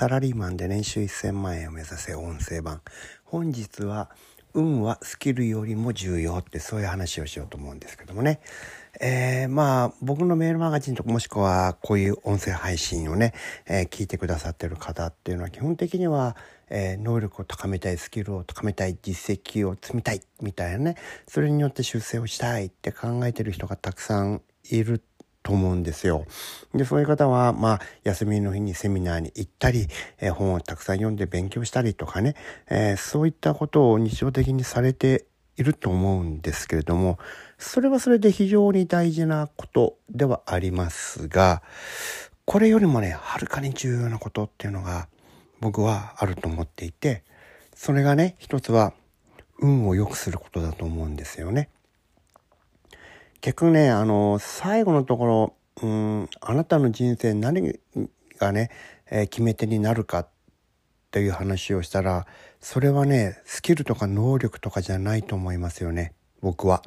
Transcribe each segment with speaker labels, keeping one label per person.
Speaker 1: サラリーマンで年収1000万円を目指せ音声版。本日は、運はスキルよりも重要ってそういう話をしようと思うんですけどもね。えー、まあ、僕のメールマガジンとかもしくはこういう音声配信をね、えー、聞いてくださってる方っていうのは基本的には、えー、能力を高めたい、スキルを高めたい、実績を積みたいみたいなね、それによって修正をしたいって考えてる人がたくさんいると思うんですよ。で、そういう方は、まあ、休みの日にセミナーに行ったり、えー、本をたくさん読んで勉強したりとかね、えー、そういったことを日常的にされていると思うんですけれども、それはそれで非常に大事なことではありますが、これよりもね、はるかに重要なことっていうのが僕はあると思っていて、それがね、一つは運を良くすることだと思うんですよね。結局ね、あの、最後のところ、うん、あなたの人生何がね、えー、決め手になるかっていう話をしたら、それはね、スキルとか能力とかじゃないと思いますよね、僕は。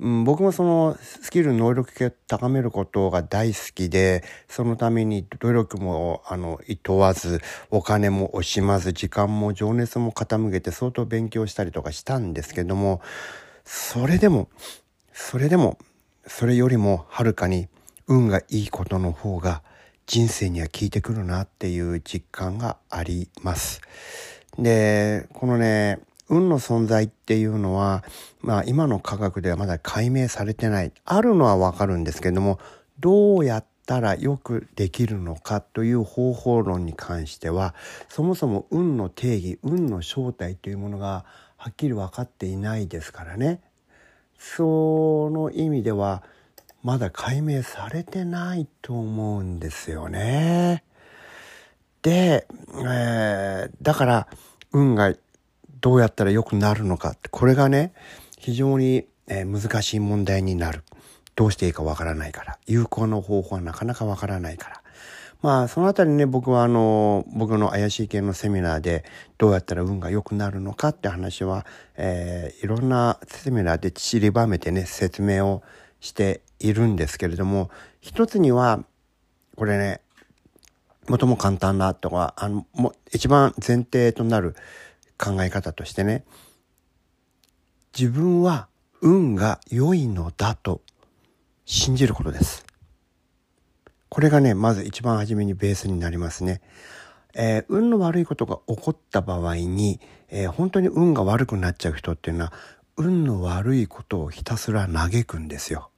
Speaker 1: うん、僕もそのスキル能力を高めることが大好きでそのために努力もあのいとわずお金も惜しまず時間も情熱も傾けて相当勉強したりとかしたんですけどもそれでもそれでも、それよりもはるかに運がいいことの方が人生には効いてくるなっていう実感があります。で、このね、運の存在っていうのは、まあ今の科学ではまだ解明されてない。あるのはわかるんですけども、どうやったらよくできるのかという方法論に関しては、そもそも運の定義、運の正体というものがはっきり分かっていないですからね。その意味ではまだ解明されてないと思うんですよね。で、えー、だから運がどうやったら良くなるのかってこれがね非常に、えー、難しい問題になる。どうしていいかわからないから。有効な方法はなかなかわからないから。まあ、そのあたりね、僕はあの、僕の怪しい系のセミナーでどうやったら運が良くなるのかって話は、えー、いろんなセミナーで散りばめてね、説明をしているんですけれども、一つには、これね、最も簡単なとか、あの、も一番前提となる考え方としてね、自分は運が良いのだと信じることです。これがね、まず一番初めにベースになりますね。えー、運の悪いことが起こった場合に、えー、本当に運が悪くなっちゃう人っていうのは、運の悪いことをひたすら嘆くんですよ。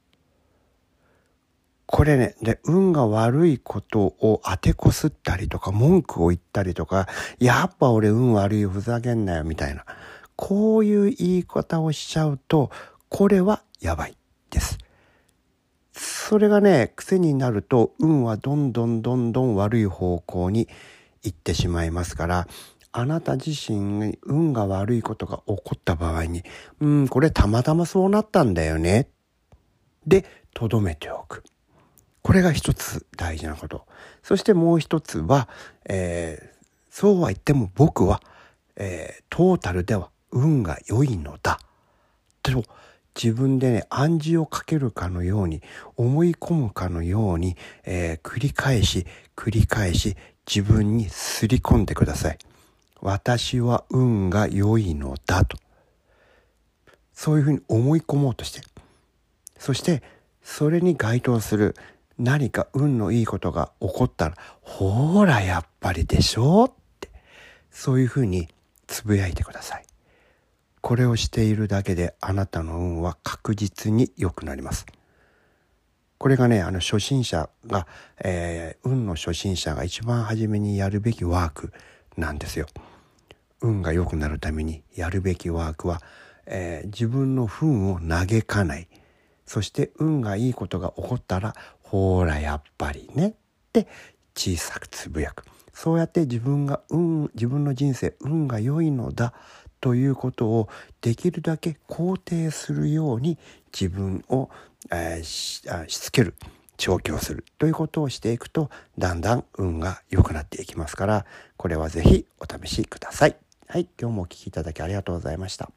Speaker 1: これね、で、運が悪いことを当てこすったりとか、文句を言ったりとか、やっぱ俺運悪い、ふざけんなよ、みたいな。こういう言い方をしちゃうと、これはやばい。それがね、癖になると、運はどんどんどんどん悪い方向に行ってしまいますから、あなた自身に運が悪いことが起こった場合に、うん、これたまたまそうなったんだよね。で、とどめておく。これが一つ大事なこと。そしてもう一つは、えー、そうは言っても僕は、えー、トータルでは運が良いのだ。と自分でね、暗示をかけるかのように、思い込むかのように、えー、繰り返し、繰り返し、自分にすり込んでください。私は運が良いのだと。そういうふうに思い込もうとして。そして、それに該当する何か運のいいことが起こったら、ほら、やっぱりでしょって、そういうふうにつぶやいてください。これをしているだけであなたの運は確実に良くなります。これがね、あの初心者が、えー、運の初心者が一番初めにやるべきワークなんですよ。運が良くなるためにやるべきワークは、えー、自分の不運を嘆かない。そして運がいいことが起こったら、ほら、やっぱりねって小さくつぶやく。そうやって自分が運、自分の人生、運が良いのだということをできるだけ肯定するように自分を、えー、ししつける調教するということをしていくとだんだん運が良くなっていきますからこれは是非お試しください。はい、今日もお聴きいただきありがとうございました。